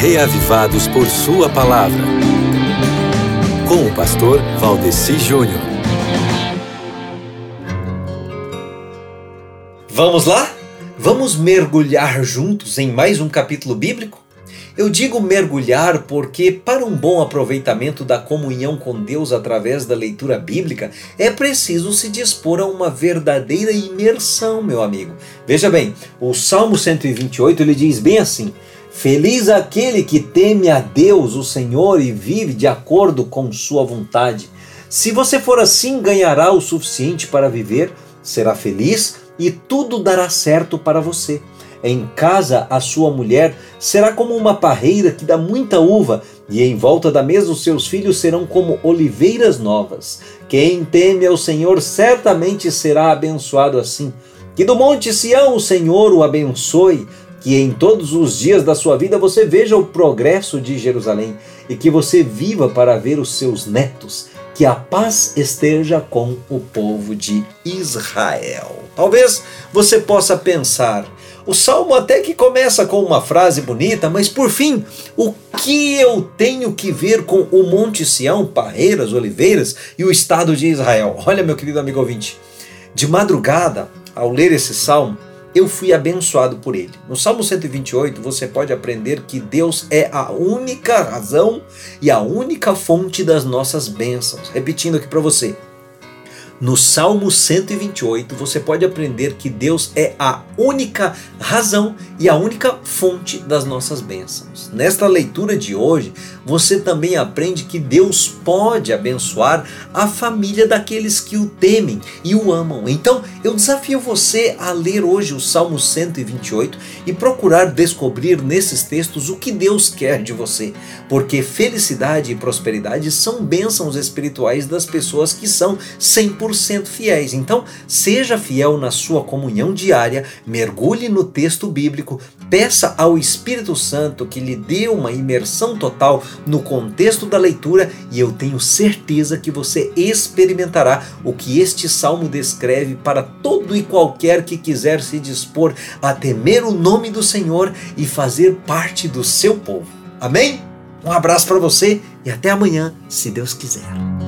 reavivados por Sua palavra. Com o pastor Valdeci Júnior. Vamos lá? Vamos mergulhar juntos em mais um capítulo bíblico? Eu digo mergulhar porque, para um bom aproveitamento da comunhão com Deus através da leitura bíblica, é preciso se dispor a uma verdadeira imersão, meu amigo. Veja bem, o Salmo 128 ele diz bem assim: Feliz aquele que teme a Deus, o Senhor, e vive de acordo com Sua vontade. Se você for assim, ganhará o suficiente para viver, será feliz e tudo dará certo para você. Em casa, a sua mulher será como uma parreira que dá muita uva, e em volta da mesa os seus filhos serão como oliveiras novas. Quem teme ao Senhor certamente será abençoado assim. Que do monte Sião o Senhor o abençoe, que em todos os dias da sua vida você veja o progresso de Jerusalém e que você viva para ver os seus netos. Que a paz esteja com o povo de Israel. Talvez você possa pensar, o salmo até que começa com uma frase bonita, mas por fim, o que eu tenho que ver com o Monte Sião, Parreiras, Oliveiras e o Estado de Israel? Olha, meu querido amigo ouvinte, de madrugada, ao ler esse salmo, eu fui abençoado por ele. No Salmo 128, você pode aprender que Deus é a única razão e a única fonte das nossas bênçãos. Repetindo aqui para você. No Salmo 128, você pode aprender que Deus é a única razão e a única fonte das nossas bênçãos. Nesta leitura de hoje, você também aprende que Deus pode abençoar a família daqueles que o temem e o amam. Então, eu desafio você a ler hoje o Salmo 128 e procurar descobrir nesses textos o que Deus quer de você, porque felicidade e prosperidade são bênçãos espirituais das pessoas que são 100% 100% fiéis. Então, seja fiel na sua comunhão diária, mergulhe no texto bíblico, peça ao Espírito Santo que lhe dê uma imersão total no contexto da leitura e eu tenho certeza que você experimentará o que este salmo descreve para todo e qualquer que quiser se dispor a temer o nome do Senhor e fazer parte do seu povo. Amém? Um abraço para você e até amanhã, se Deus quiser.